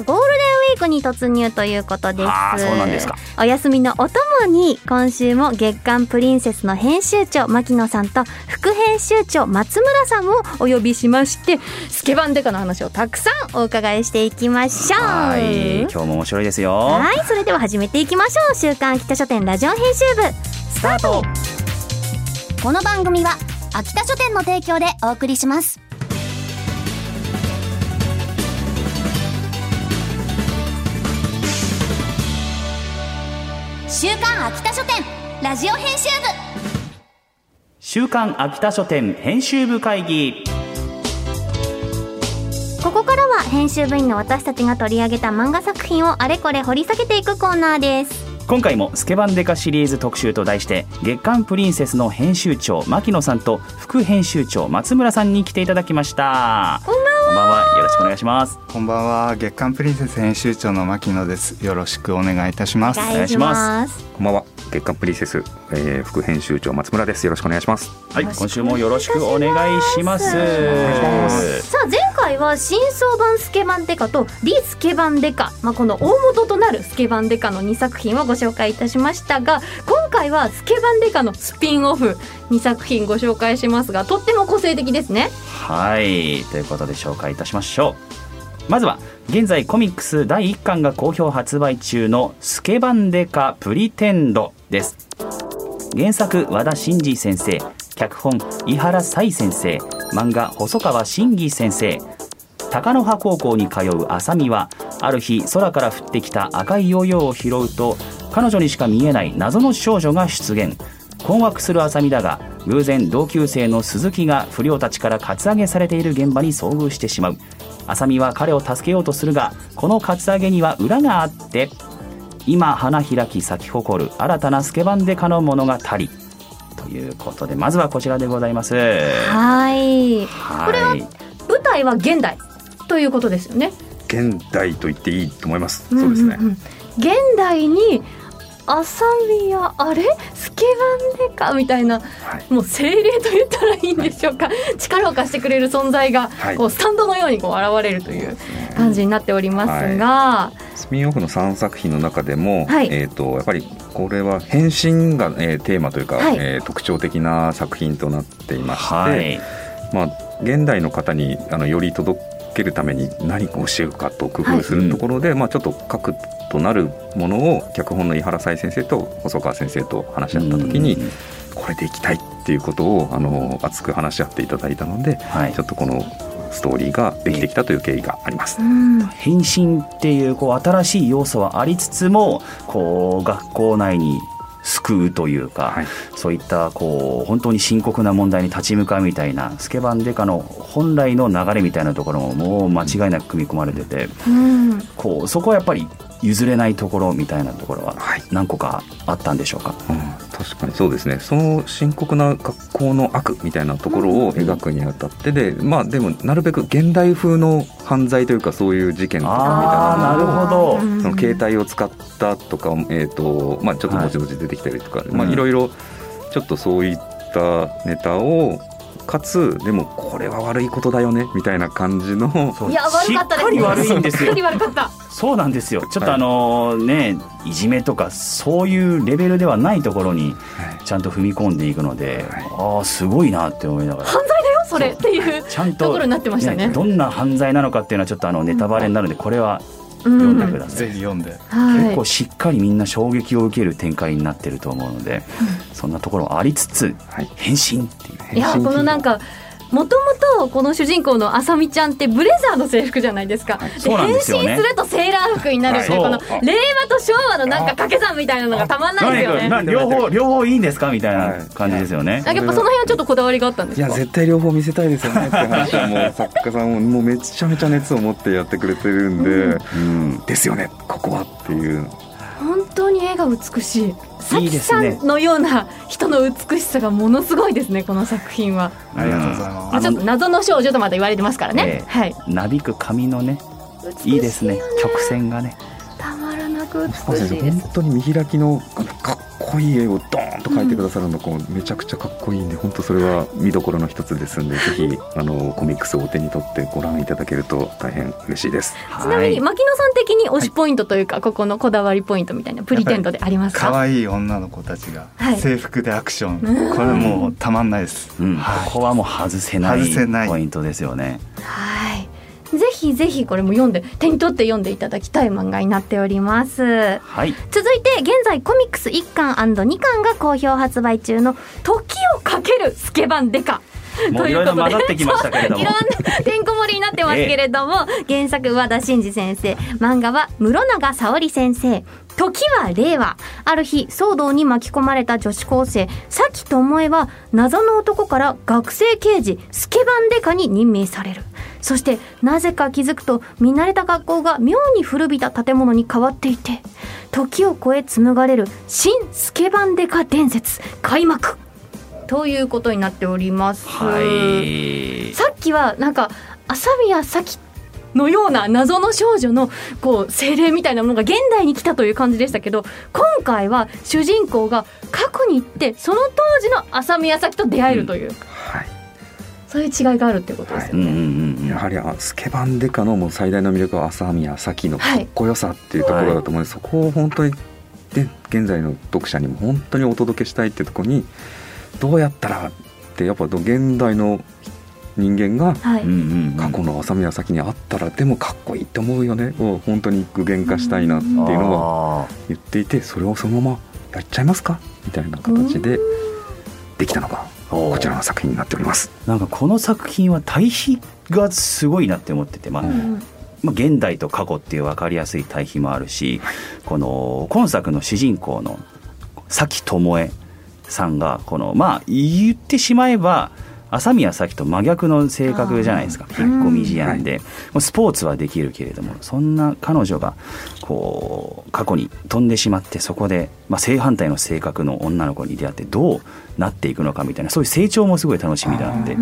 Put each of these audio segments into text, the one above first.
ゴールデンウィークに突入ということです。あーそうなんですか。お休みのお供に今週も月刊プリンセスの編集長牧野さんと副編集長松村さんをお呼びしましてスケバンデカの話をたくさんお伺いしていきましょう。はい今日も面白いですよ。はい、それでは始めていきましょう。週刊秋田書店ラジオ編集部。スタート。この番組は秋田書店の提供でお送りします週刊秋田書店ラジオ編集部週刊秋田書店編集部会議ここからは編集部員の私たちが取り上げた漫画作品をあれこれ掘り下げていくコーナーです。今回もスケバンデカシリーズ特集と題して月刊プリンセスの編集長牧野さんと副編集長松村さんに来ていただきましたこんばんは。こんばんは。よろしくお願いします。こんばんは。月刊プリンセス編集長の牧野です。よろしくお願いいたします。お願いします。こんばんは。月刊プリンセス、えー、副編集長松村です。よろしくお願いします。はい今週もよろしくお願いします。さあ前回は新装版スケバンデカとリスケバンデカ、まあ、この大元となるスケバンデカの2作品をご紹介いたしましたが今回はスケバンデカのスピンオフ2作品ご紹介しますがとっても個性的ですね。はいということで紹介いたしましょう。まずは現在コミックス第1巻が好評発売中の「スケバンデカプリテンド」です。原作和田真二先生脚本井原彩先生漫画細川真偽先生。高野葉高校に通う浅見はある日空から降ってきた赤いヨーヨーを拾うと彼女にしか見えない謎の少女が出現。困惑する浅見だが偶然同級生の鈴木が不良たちからカツアゲされている現場に遭遇してしまう。浅見は彼を助けようとするがこのカツアゲには裏があって今花開き咲き誇る新たなスケバンデカの物語。ということでまずはこちらでございます。はい。はい。これは舞台は現代。ということですよね。現代と言っていいと思います、そうですね。んんん現代に浅見やあれ？スケバンデカみたいな、もう精霊と言ったらいいんでしょうか、力を貸してくれる存在が、はい。こうスタンドのようにこう現れるという感じになっておりますが、スピンオフの3作品の中でも、はい。えー、とやっぱりこれは変身が、えーテーマというか、はい。えー特徴的な作品となっていまして、はい。まあ、現代の方にあのより届けるために何をしようかと工夫するところで、まあ、ちょっと核となるものを脚本の井原彩先生と細川先生と話し合った時にうんこれでいきたいっていうことをあの熱く話し合っていただいたのではい。ちょっとこのストーリーができてきたという経緯があります。うん。変身っていうこう新しい要素はありつつもこう学校内に救うというか、はい。そういったこう本当に深刻な問題に立ち向かうみたいなスケバンデカの本来の流れみたいなところももう間違いなく組み込まれててうん。こうそこはやっぱり譲れないところみたいなところははい。何個かあったんでしょうか？うん、確かに。そうですね。その深刻な学校の悪みたいなところを描くにあたってでまあでもなるべく現代風の犯罪というかそういう事件とかみたいなるほど。うん。その携帯を使ったとか、えーとまあ、ちょっと後々出てきたりとか、いまあ、うんいろいろちょっとそういったネタをかつでもこれは悪いことだよねみたいな感じの。そう。いや悪かったですね。しっかり悪いんですよ。しっかり悪かった。そうなんですよ。ちょっとはいあのねい。じめとかそういうレベルではないところにちゃんと踏み込んでいくので、はい。ああすごいなって思いながら。犯罪だよそれ。っていうちゃんとところになってましたね。どんな犯罪なのかっていうのはちょっとあのネタバレになるのでこれはうん読ん。でください、ぜひ読んで。はい。結構しっかりみんな衝撃を受ける展開になってると思うので、そんなところありつつはい。変身っていう。いやこのなんかもともとこの主人公のあさみちゃんってブレザーの制服じゃないですか、で変身するとセーラー服になるっていうこの令和と昭和のなんか掛け算みたいなのがたまんないですよね。両方両方いいんですかみたいな感じですよね、やっぱその辺はちょっとこだわりがあったんですか？いや絶対両方見せたいですよね。って話はもう作家さんももうめちゃめちゃ熱を持ってやってくれてるんで、うん。ですよねここはっていう。本当に絵が美しい。さきさんのような人の美しさがものすごいですねこの作品は、ありがとうございます。ちょっと謎の少女とまで言われてますからね、ええ。はい。なびく髪のねいいですね。曲線がね。たまらなく美しいです。本当に見開きのかっこいい絵をドーンと描いてくださるのこうめちゃくちゃかっこいいんで本当それは見どころの一つです。んでぜひあのコミックスをお手に取ってご覧いただけると大変嬉しいです。ちなみにはい牧野さん的に推しポイントというか、ここのこだわりポイントみたいなプリテントでありますか？可愛い女の子たちがはい。制服でアクション、これもうたまんないです、ここはもう外せない外せない。ポイントですよね。はいぜひぜひこれも読んで手に取って読んでいただきたい漫画になっております。はい、続いて現在コミックス1巻 &2 巻が好評発売中の「時をかけるスケバンデカ」もういろいろ混ざってきましたけれども。いろんなてんこ盛りになってますけれども、原作和田真二先生。漫画は室永沙織先生。時は令和。ある日騒動に巻き込まれた女子高生。咲智恵は謎の男から学生刑事スケバンデカに任命されるそしてなぜか気づくと見慣れた学校が妙に古びた建物に変わっていて時を超え紡がれる新スケバンデカ伝説開幕。ということになっております。はい、さっきはなんか朝宮咲のような謎の少女のこう精霊みたいなものが現代に来たという感じでしたけど今回は主人公が過去に行ってその当時の朝宮咲と出会えるという、はいそういう違いがあるってことですよね。うんうんうんうん。やはりあスケバンデカのもう最大の魅力は朝宮咲のかっこよさっていうところだと思うので、そこを本当にで現在の読者にも本当にお届けしたいっていうところにどうやったらってやっぱ現代の人間が過去の朝宮咲に会ったらでもかっこいいって思うよね。を本当に具現化したいなっていうのはあ言っていてそれをそのままやっちゃいますかみたいな形でできたのがーおーこちらの作品になっております。なんかこの作品は対比がすごいなって思ってて、まあうんまあ、現代と過去っていう分かりやすい対比もあるし、この今作の主人公の咲智恵さんがこのまあ言ってしまえば朝宮咲と真逆の性格じゃないですか。引っ込み思案で、もうスポーツはできるけれどもそんな彼女がこう過去に飛んでしまってそこで、まあ、正反対の性格の女の子に出会ってどうなっていくのかみたいなそういう成長もすごい楽しみだなって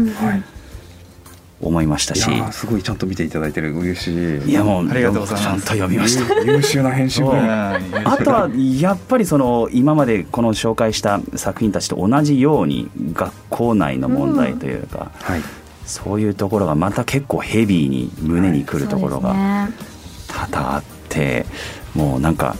思いましたし。いやーすごいちゃんと見ていただいてる嬉しい。いやもうありがとうございます。ちゃんと読みました。優 優秀な編集部ああとはやっぱりその今までこの紹介した作品たちと同じように学校内の問題というか、はい。そういうところがまた結構ヘビーに胸にくるところがが、多々あってもうなんか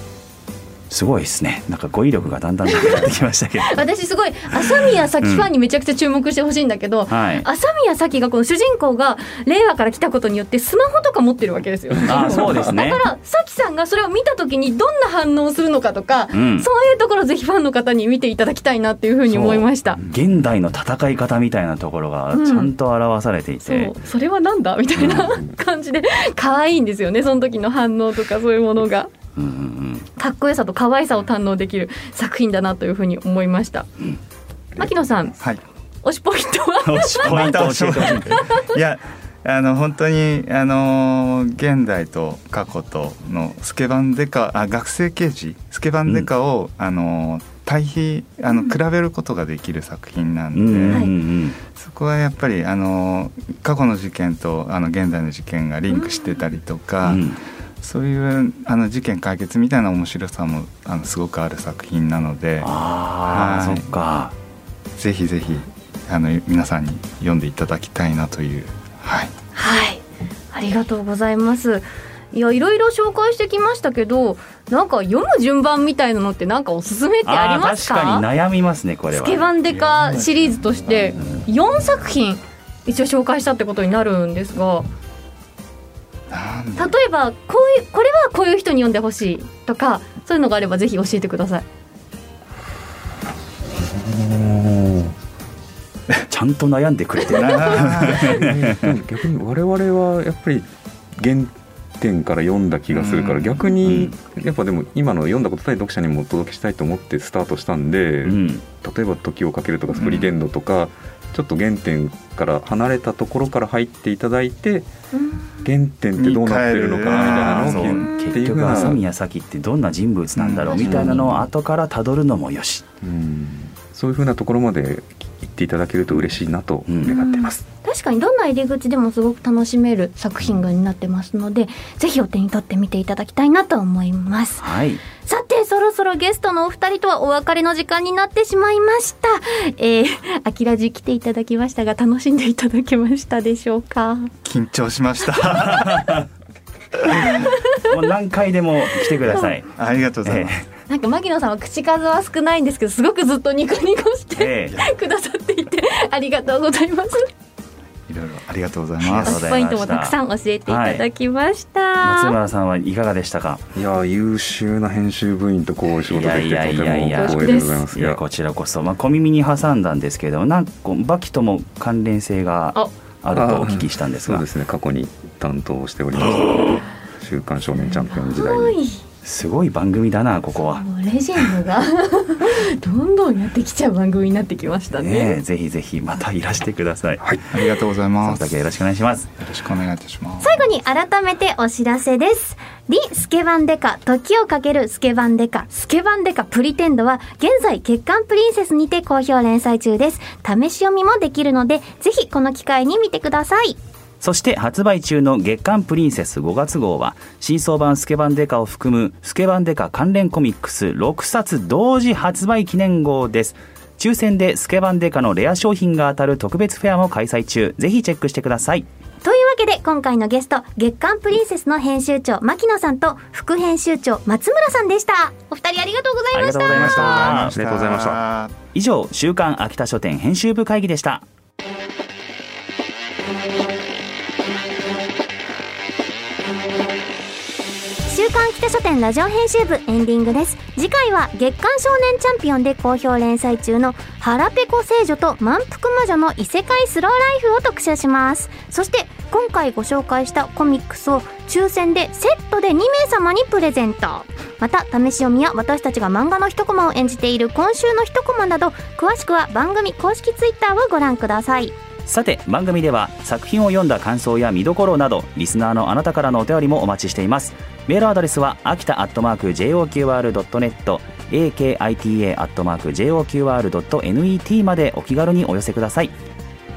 すごいですね。なんか語彙力がだんだんなくなってきましたけど。私すごい朝宮咲ファンにめちゃくちゃ注目してほしいんだけど、はい。朝宮咲がこの主人公が令和から来たことによってスマホとか持ってるわけですよ。あそうですね。だから咲さんがそれを見た時にどんな反応をするのかとか、うん。そういうところをぜひファンの方に見ていただきたいなっていうふうに思いました。現代の戦い方みたいなところがちゃんと表されていそて、う。それはなんだ？みたいな感じで可愛いんですよねその時の反応とかそういうものがうんうんかっこよさと可愛さを堪能できる作品だなというふうに思いました。牧野さんはい。推しポイントは？うん、ポイント教えてほしい。いやあの本当にあの現代と過去とのスケバンデカあ学生刑事？スケバンデカを、あの対比あの比べることができる作品なんで、うんうんうん。そこはやっぱりあの過去の事件とあの現代の事件がリンクしてたりとか、うんそういうあの事件解決みたいな面白さもあのすごくある作品なのでああ、はい。そっか。ぜひぜひあの皆さんに読んでいただきたいなという、はい、はい。ありがとうございます。いやいろいろ紹介してきましたけどなんか読む順番みたいなのってなんかおすすめってありますか？確かに悩みますねこれは。スケバンデカシリーズとして4作品一応紹介したってことになるんですが例えばこういうこれはこういう人に読んでほしいとかそういうのがあればぜひ教えてください。ちゃんと悩んでくれてるな。逆に我々はやっぱり現点から読んだ気がするから、うん。逆にやっぱでも今の読んだことない読者にもお届けしたいと思ってスタートしたんで、うん。例えば「時をかける」とか「スプリテンド」とか、ちょっと原点から離れたところから入っていただいて原点ってどうなってるのかなみたいなのをそう聞いて。結局いうふうな朝宮咲ってどんな人物なんだろううん。みたいなのを後からたどるのもよし、うん。そういうふうなところまで言っていただけると嬉しいなと願ってます。確かにどんな入り口でもすごく楽しめる作品群になってますのでぜひお手に取ってみていただきたいなと思います。はい。さてそろそろゲストのお二人とはお別れの時間になってしまいました。えー、アキラジ来ていただきましたが楽しんでいただけましたでしょうか？緊張しました。もう何回でも来てください。ありがとうございます、えなんか牧野さんは口数は少ないんですけどすごくずっとニコニコして、ええ。くださっていてありがとうございますいろいろありがとうございます。ありがとうござポイントもたくさん教えていただきました、松村さんはいかがでしたか？いや優秀な編集部員とこう仕事できてとても光栄でございます。いやこちらこそ、まあ、小耳に挟んだんですけどなんかこうバキとも関連性があ。あるとお聞きしたんですが。そうですね。過去に担当しておりました 週刊少年チャンピオン時代に。はいすごい番組だなここは。もうレジェンドが どんどんやってきちゃう番組になってきましたねねえぜひぜひまたいらしてください。はい。ありがとうございそますよろしくお願いします。よろしくお願いいたします最後に改めてお知らせです。リ・スケバンデカ、時をかけるスケバンデカ、スケバンデカプリテンドは、現在月刊プリンセスにて好評連載中です。試し読みもできるので、ぜひこの機会に見てください。そして発売中の月刊プリンセス5月号は新装版スケバンデカを含むスケバンデカ関連コミックス6冊同時発売記念号です。抽選でスケバンデカのレア商品が当たる特別フェアも開催中。ぜひチェックしてください。というわけで、今回のゲスト、月刊プリンセスの編集長、牧野さんと、副編集長、松村さんでした。お二人ありがとうございました。ありがとうございました。ありがとうございました。以上週刊秋田書店編集部会議でした週刊北書店ラジオ編集部エンディングです。次回は月刊少年チャンピオンで好評連載中の腹ペコ聖女と満腹魔女の異世界スローライフを特集します。そして今回ご紹介したコミックスを抽選でセットで2名様にプレゼント。また試し読みや私たちが漫画の一コマを演じている今週の一コマなど詳しくは番組公式ツイッターをご覧ください。さて番組では作品を読んだ感想や見どころなどリスナーのあなたからのお便りもお待ちしています。メールアドレスは秋田アットマーク JOQR.net akita アットマーク JOQR.net までお気軽にお寄せください